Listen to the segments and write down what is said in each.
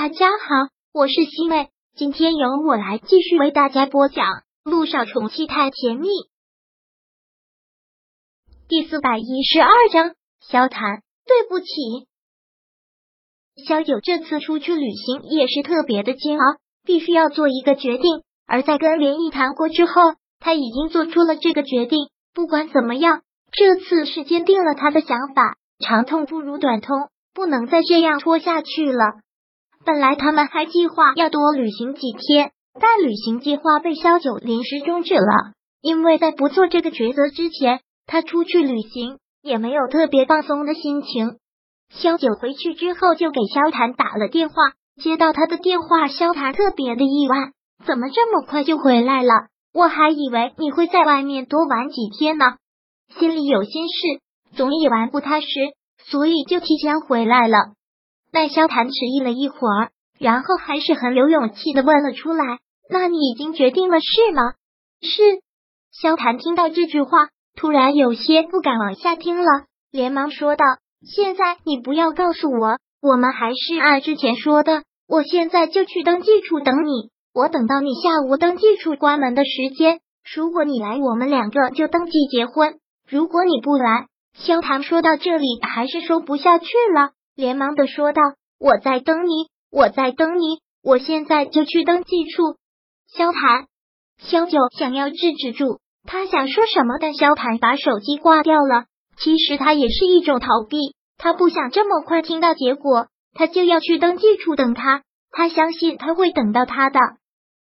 大家好，我是西妹，今天由我来继续为大家播讲《路上宠妻太甜蜜》第四百一十二章。萧谈，对不起，萧九这次出去旅行也是特别的煎熬，必须要做一个决定。而在跟连毅谈过之后，他已经做出了这个决定。不管怎么样，这次是坚定了他的想法。长痛不如短痛，不能再这样拖下去了。本来他们还计划要多旅行几天，但旅行计划被萧九临时终止了。因为在不做这个抉择之前，他出去旅行也没有特别放松的心情。萧九回去之后就给萧谭打了电话，接到他的电话，萧谭特别的意外，怎么这么快就回来了？我还以为你会在外面多玩几天呢，心里有心事，总也玩不踏实，所以就提前回来了。那萧谭迟疑了一会儿，然后还是很有勇气的问了出来：“那你已经决定了是吗？”是。萧谭听到这句话，突然有些不敢往下听了，连忙说道：“现在你不要告诉我，我们还是按之前说的，我现在就去登记处等你。我等到你下午登记处关门的时间，如果你来，我们两个就登记结婚；如果你不来，萧谭说到这里还是说不下去了。连忙的说道：“我在等你，我在等你，我现在就去登记处。”萧谈，萧九想要制止住他想说什么，但萧谈把手机挂掉了。其实他也是一种逃避，他不想这么快听到结果，他就要去登记处等他。他相信他会等到他的。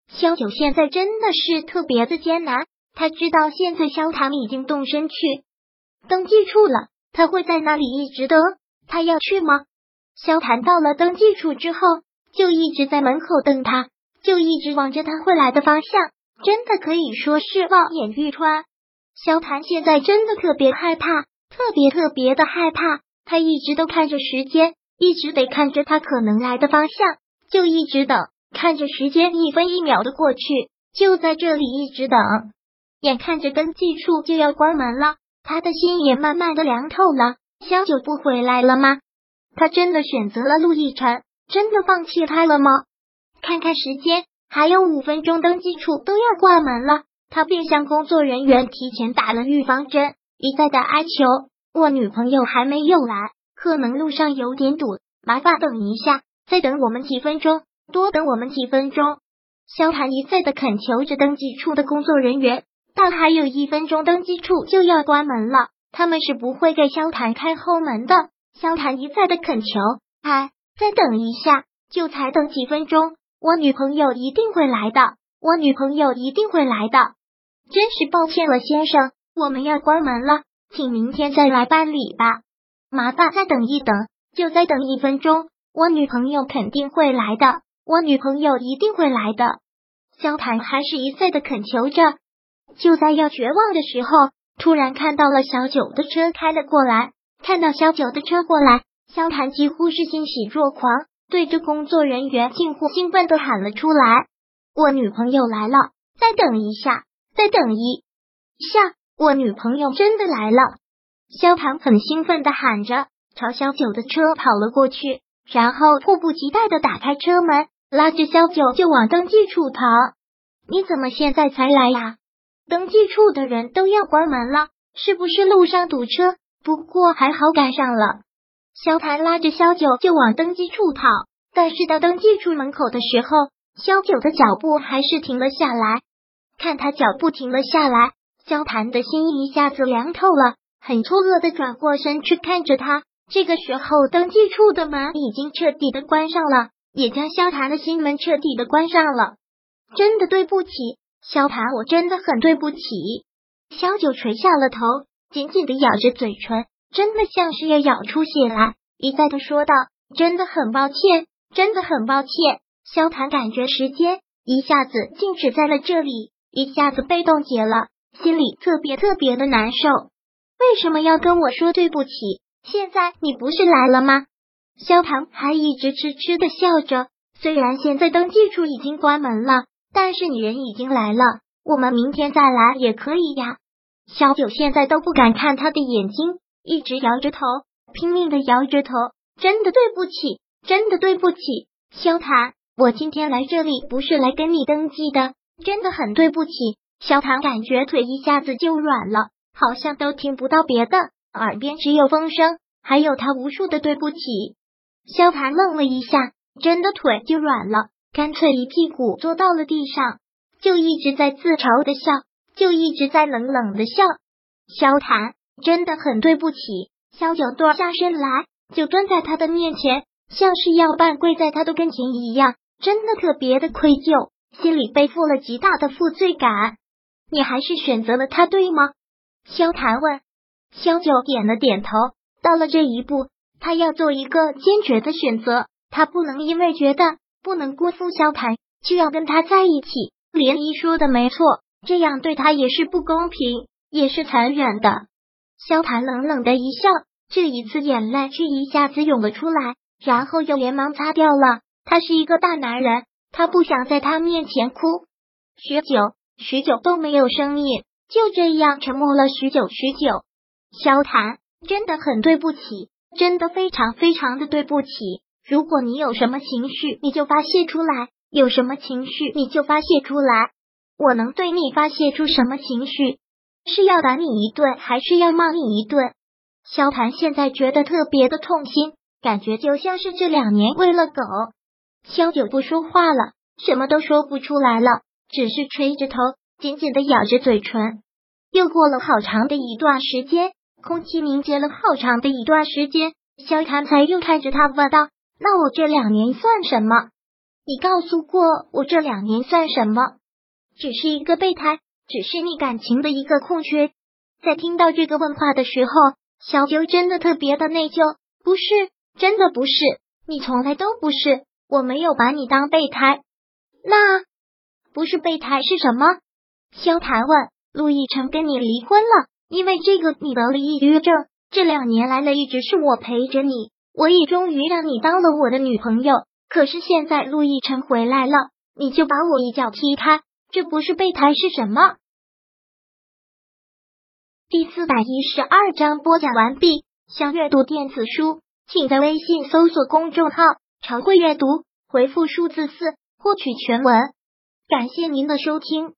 萧九现在真的是特别的艰难，他知道现在萧谈已经动身去登记处了，他会在那里一直等。他要去吗？萧谈到了登记处之后，就一直在门口等他，就一直望着他会来的方向，真的可以说是望眼欲穿。萧谈现在真的特别害怕，特别特别的害怕。他一直都看着时间，一直得看着他可能来的方向，就一直等，看着时间一分一秒的过去，就在这里一直等。眼看着登记处就要关门了，他的心也慢慢的凉透了。萧九不回来了吗？他真的选择了陆亦辰，真的放弃他了吗？看看时间，还有五分钟，登记处都要关门了。他便向工作人员提前打了预防针，一再的哀求：“我女朋友还没有来，可能路上有点堵，麻烦等一下，再等我们几分钟，多等我们几分钟。”萧谈一再的恳求着登记处的工作人员，但还有一分钟，登记处就要关门了。他们是不会给萧谈开后门的。萧谈一再的恳求：“哎，再等一下，就才等几分钟，我女朋友一定会来的，我女朋友一定会来的。”真是抱歉了，先生，我们要关门了，请明天再来办理吧。麻烦再等一等，就再等一分钟，我女朋友肯定会来的，我女朋友一定会来的。萧谈还是一再的恳求着，就在要绝望的时候。突然看到了小九的车开了过来，看到小九的车过来，萧谈几乎是欣喜若狂，对着工作人员近乎兴奋的喊了出来：“我女朋友来了！再等一下，再等一下，我女朋友真的来了！”萧谈很兴奋的喊着，朝小九的车跑了过去，然后迫不及待的打开车门，拉着小九就往登记处跑。你怎么现在才来呀？登记处的人都要关门了，是不是路上堵车？不过还好赶上了。萧谭拉着萧九就往登记处跑，但是到登记处门口的时候，萧九的脚步还是停了下来。看他脚步停了下来，萧谭的心一下子凉透了，很错愕的转过身去看着他。这个时候，登记处的门已经彻底的关上了，也将萧谭的心门彻底的关上了。真的对不起。萧谈，我真的很对不起。萧九垂下了头，紧紧的咬着嘴唇，真的像是要咬出血来，一再的说道：“真的很抱歉，真的很抱歉。”萧谈感觉时间一下子静止在了这里，一下子被冻结了，心里特别特别的难受。为什么要跟我说对不起？现在你不是来了吗？萧谈还一直痴痴的笑着，虽然现在登记处已经关门了。但是你人已经来了，我们明天再来也可以呀。小九现在都不敢看他的眼睛，一直摇着头，拼命的摇着头。真的对不起，真的对不起。萧谈，我今天来这里不是来跟你登记的，真的很对不起。萧谈感觉腿一下子就软了，好像都听不到别的，耳边只有风声，还有他无数的对不起。萧谈愣了一下，真的腿就软了，干脆一屁股坐到了地上，就一直在自嘲的笑，就一直在冷冷的笑。萧谈，真的很对不起。萧九蹲下身来，就蹲在他的面前，像是要半跪在他的跟前一样，真的特别的愧疚，心里背负了极大的负罪感。你还是选择了他，对吗？萧谈问。萧九点了点头。到了这一步，他要做一个坚决的选择，他不能因为觉得不能辜负萧谈，就要跟他在一起。莲姨说的没错，这样对他也是不公平，也是残忍的。萧谈冷冷的一笑。这一次眼泪却一下子涌了出来，然后又连忙擦掉了。他是一个大男人，他不想在他面前哭。许久，许久都没有声音，就这样沉默了许久许久。萧谈，真的很对不起，真的非常非常的对不起。如果你有什么情绪，你就发泄出来；有什么情绪，你就发泄出来。我能对你发泄出什么情绪？是要打你一顿，还是要骂你一顿？萧谈现在觉得特别的痛心，感觉就像是这两年喂了狗。萧九不说话了，什么都说不出来了，只是垂着头，紧紧的咬着嘴唇。又过了好长的一段时间，空气凝结了好长的一段时间，萧谈才又看着他问道：“那我这两年算什么？你告诉过我这两年算什么？只是一个备胎，只是你感情的一个空缺。”在听到这个问话的时候。小九真的特别的内疚，不是，真的不是，你从来都不是，我没有把你当备胎，那不是备胎是什么？萧谈问。陆亦辰跟你离婚了，因为这个你得了抑郁症，这两年来了一直是我陪着你，我也终于让你当了我的女朋友。可是现在陆亦辰回来了，你就把我一脚踢开，这不是备胎是什么？第四百一十二章播讲完毕。想阅读电子书，请在微信搜索公众号“常会阅读”，回复数字四获取全文。感谢您的收听。